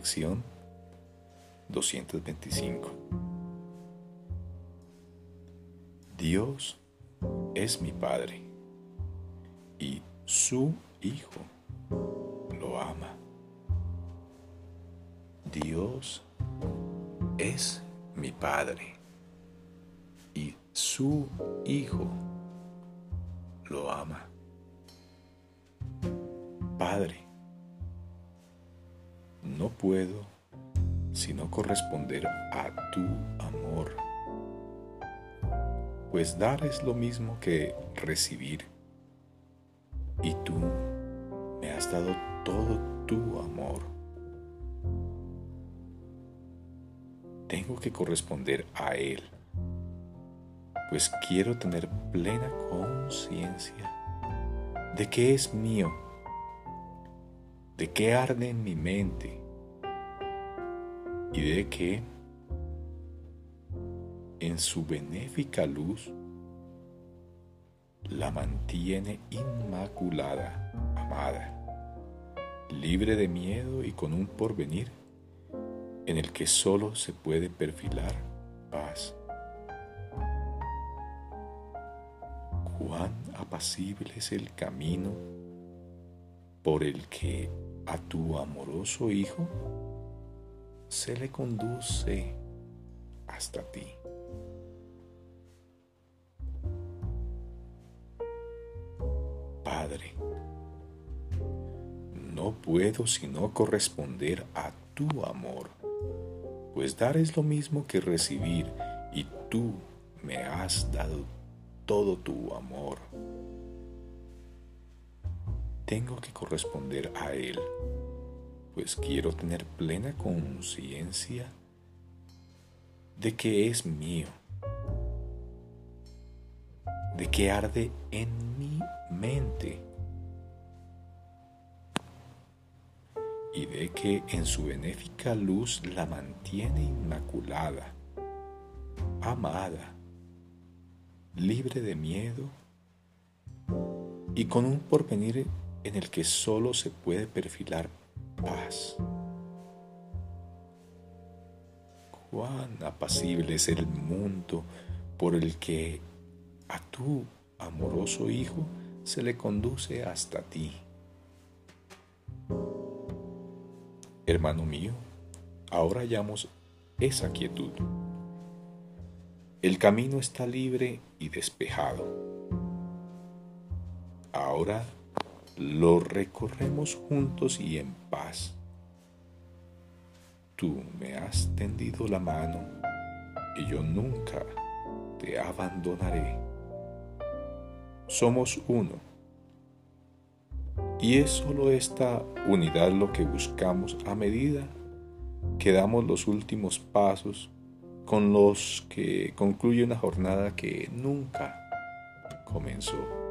Lección 225. Dios es mi Padre y su Hijo lo ama. Dios es mi Padre y su Hijo lo ama. Padre, no puedo sino corresponder a tu amor, pues dar es lo mismo que recibir, y tú me has dado todo tu amor. Tengo que corresponder a Él, pues quiero tener plena conciencia de que es mío, de que arde en mi mente y de que en su benéfica luz la mantiene inmaculada, amada, libre de miedo y con un porvenir en el que solo se puede perfilar paz. Cuán apacible es el camino por el que a tu amoroso Hijo se le conduce hasta ti. Padre, no puedo sino corresponder a tu amor, pues dar es lo mismo que recibir y tú me has dado todo tu amor. Tengo que corresponder a él pues quiero tener plena conciencia de que es mío, de que arde en mi mente y de que en su benéfica luz la mantiene inmaculada, amada, libre de miedo y con un porvenir en el que solo se puede perfilar paz. Cuán apacible es el mundo por el que a tu amoroso Hijo se le conduce hasta ti. Hermano mío, ahora hallamos esa quietud. El camino está libre y despejado. Ahora lo recorremos juntos y en paz. Tú me has tendido la mano y yo nunca te abandonaré. Somos uno. Y es solo esta unidad lo que buscamos a medida que damos los últimos pasos con los que concluye una jornada que nunca comenzó.